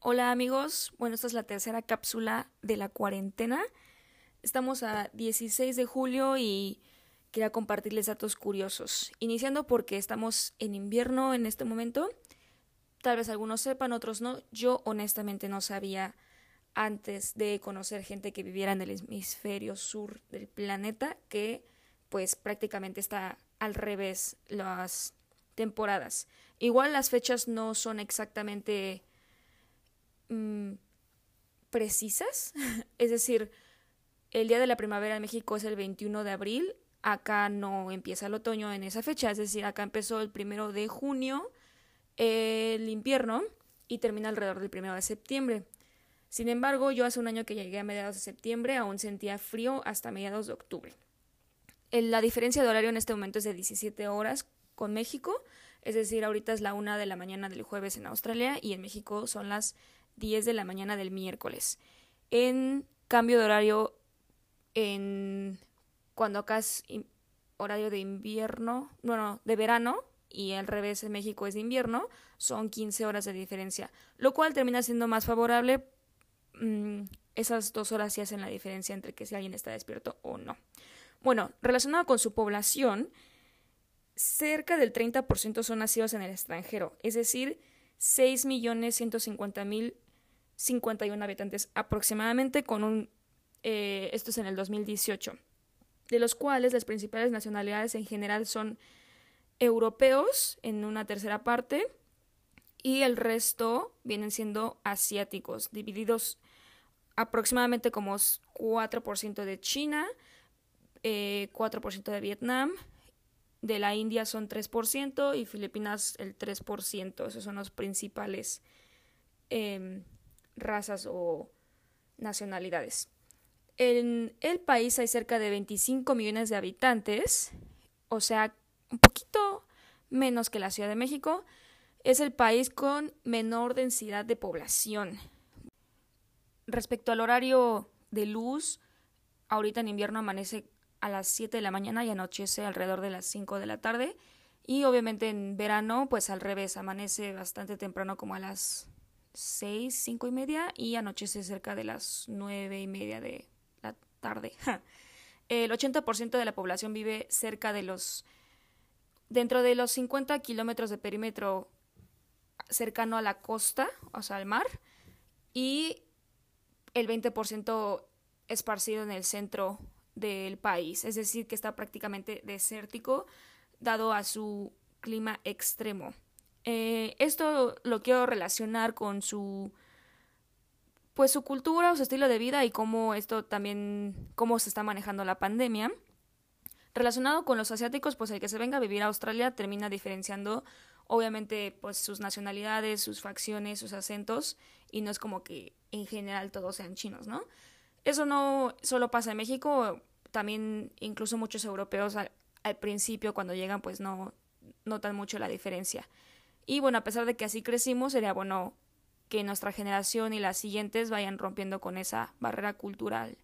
Hola amigos, bueno, esta es la tercera cápsula de la cuarentena. Estamos a 16 de julio y quería compartirles datos curiosos. Iniciando porque estamos en invierno en este momento. Tal vez algunos sepan, otros no. Yo honestamente no sabía antes de conocer gente que viviera en el hemisferio sur del planeta que pues prácticamente está al revés las temporadas. Igual las fechas no son exactamente precisas, es decir, el día de la primavera en México es el 21 de abril, acá no empieza el otoño en esa fecha, es decir, acá empezó el primero de junio el invierno y termina alrededor del primero de septiembre. Sin embargo, yo hace un año que llegué a mediados de septiembre aún sentía frío hasta mediados de octubre. La diferencia de horario en este momento es de 17 horas con México, es decir, ahorita es la una de la mañana del jueves en Australia y en México son las 10 de la mañana del miércoles. En cambio de horario, en cuando acá es horario de invierno, bueno, de verano, y al revés en México es de invierno, son 15 horas de diferencia, lo cual termina siendo más favorable. Mm, esas dos horas sí hacen la diferencia entre que si alguien está despierto o no. Bueno, relacionado con su población, cerca del 30% son nacidos en el extranjero, es decir, 6.150.051 habitantes aproximadamente, con un, eh, esto es en el 2018, de los cuales las principales nacionalidades en general son europeos en una tercera parte y el resto vienen siendo asiáticos, divididos aproximadamente como 4% de China, 4% eh, de Vietnam, de la India son 3% y Filipinas el 3%. Esos son los principales em, razas o nacionalidades. En el país hay cerca de 25 millones de habitantes, o sea, un poquito menos que la Ciudad de México. Es el país con menor densidad de población. Respecto al horario de luz, ahorita en invierno amanece a las 7 de la mañana y anochece alrededor de las 5 de la tarde. Y obviamente en verano, pues al revés, amanece bastante temprano como a las 6, 5 y media y anochece cerca de las 9 y media de la tarde. El 80% de la población vive cerca de los, dentro de los 50 kilómetros de perímetro cercano a la costa, o sea, al mar, y el 20% esparcido en el centro del país, es decir, que está prácticamente desértico dado a su clima extremo. Eh, esto lo quiero relacionar con su pues su cultura o su estilo de vida y cómo esto también cómo se está manejando la pandemia. Relacionado con los asiáticos, pues el que se venga a vivir a Australia termina diferenciando obviamente pues sus nacionalidades, sus facciones, sus acentos y no es como que en general todos sean chinos, ¿no? Eso no solo pasa en México, también incluso muchos europeos al, principio cuando llegan pues no notan mucho la diferencia. Y bueno, a pesar de que así crecimos, sería bueno que nuestra generación y las siguientes vayan rompiendo con esa barrera cultural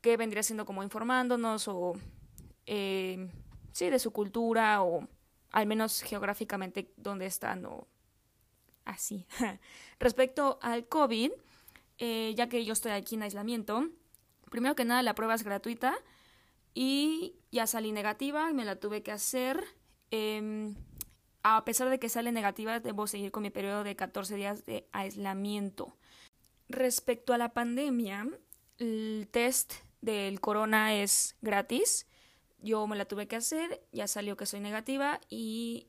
que vendría siendo como informándonos o eh, sí de su cultura o al menos geográficamente dónde están o así. Respecto al COVID, eh, ya que yo estoy aquí en aislamiento, primero que nada la prueba es gratuita y ya salí negativa me la tuve que hacer. Em, a pesar de que sale negativa, debo seguir con mi periodo de 14 días de aislamiento. Respecto a la pandemia, el test del corona es gratis. Yo me la tuve que hacer, ya salió que soy negativa y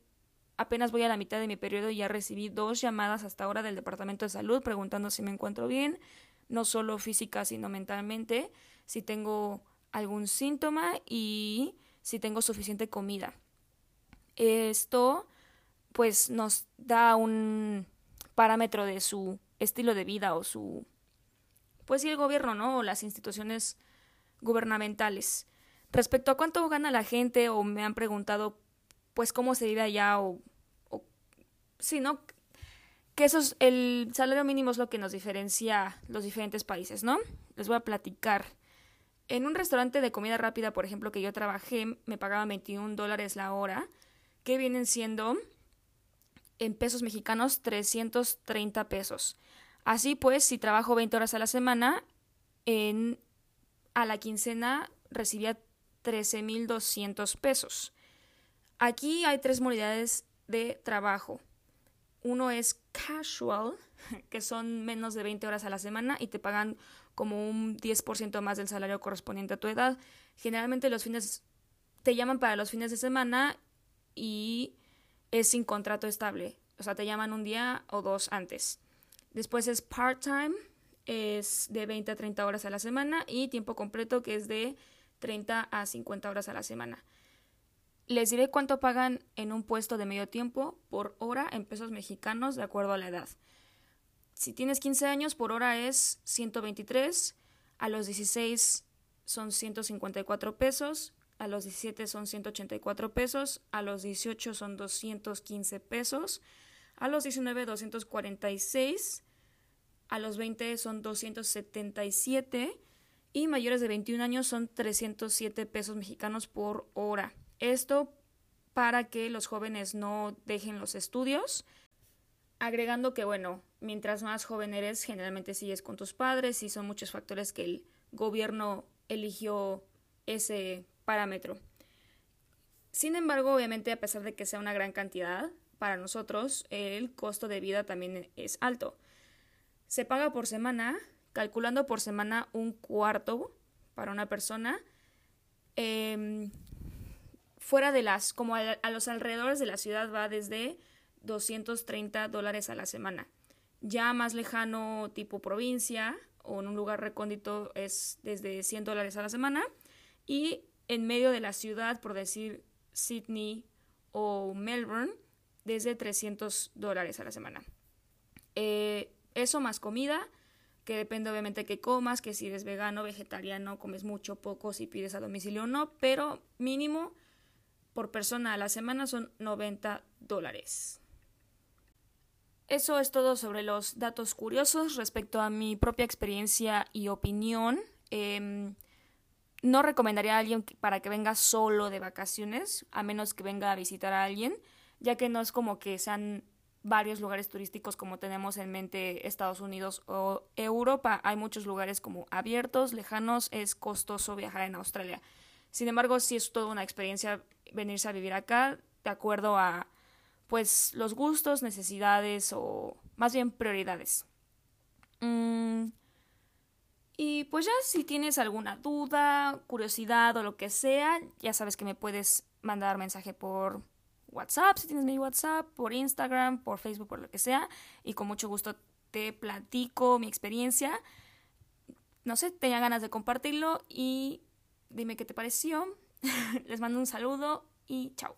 Apenas voy a la mitad de mi periodo y ya recibí dos llamadas hasta ahora del Departamento de Salud preguntando si me encuentro bien, no solo física, sino mentalmente, si tengo algún síntoma y si tengo suficiente comida. Esto pues nos da un parámetro de su estilo de vida o su pues sí el gobierno, ¿no? o las instituciones gubernamentales. Respecto a cuánto gana la gente o me han preguntado pues cómo se vive allá o sí, ¿no? Que eso es, el salario mínimo es lo que nos diferencia los diferentes países, ¿no? Les voy a platicar. En un restaurante de comida rápida, por ejemplo, que yo trabajé, me pagaban 21 dólares la hora, que vienen siendo en pesos mexicanos 330 pesos. Así pues, si trabajo 20 horas a la semana, en, a la quincena recibía 13.200 pesos. Aquí hay tres modalidades de trabajo. Uno es casual, que son menos de 20 horas a la semana y te pagan como un 10% más del salario correspondiente a tu edad. Generalmente los fines te llaman para los fines de semana y es sin contrato estable. O sea, te llaman un día o dos antes. Después es part-time, es de 20 a 30 horas a la semana y tiempo completo que es de 30 a 50 horas a la semana. Les diré cuánto pagan en un puesto de medio tiempo por hora en pesos mexicanos de acuerdo a la edad. Si tienes 15 años, por hora es 123, a los 16 son 154 pesos, a los 17 son 184 pesos, a los 18 son 215 pesos, a los 19 246, a los 20 son 277 y mayores de 21 años son 307 pesos mexicanos por hora. Esto para que los jóvenes no dejen los estudios, agregando que, bueno, mientras más joven eres, generalmente sigues con tus padres y son muchos factores que el gobierno eligió ese parámetro. Sin embargo, obviamente, a pesar de que sea una gran cantidad, para nosotros el costo de vida también es alto. Se paga por semana, calculando por semana un cuarto para una persona. Em, fuera de las, como a, los alrededores de la ciudad va desde 230 dólares a la semana. Ya más lejano, tipo provincia o en un lugar recóndito, es desde 100 dólares a la semana. Y en medio de la ciudad, por decir Sydney o Melbourne, desde 300 dólares a la semana. Eh, eso más comida, que depende obviamente que comas, que si eres vegano, vegetariano, comes mucho, poco, si pides a domicilio o no, pero mínimo por persona a la semana son 90 dólares. Eso es todo sobre los datos curiosos respecto a mi propia experiencia y opinión. Em, no recomendaría a alguien para que venga solo de vacaciones, a menos que venga a visitar a alguien ya que no es como que sean varios lugares turísticos como tenemos en mente Estados Unidos o Europa. Hay muchos lugares como abiertos, lejanos, es costoso viajar en Australia. Sin embargo, sí es toda una experiencia venirse a vivir acá de acuerdo a pues los gustos, necesidades o más bien prioridades. Mm, y pues ya si tienes alguna duda, curiosidad o lo que sea, ya sabes que me puedes mandar mensaje por WhatsApp, si tienes mi WhatsApp, por Instagram, por Facebook, por lo que sea, y con mucho gusto te platico mi experiencia. No sé, tenía ganas de compartirlo y dime qué te pareció. Les mando un saludo y chao.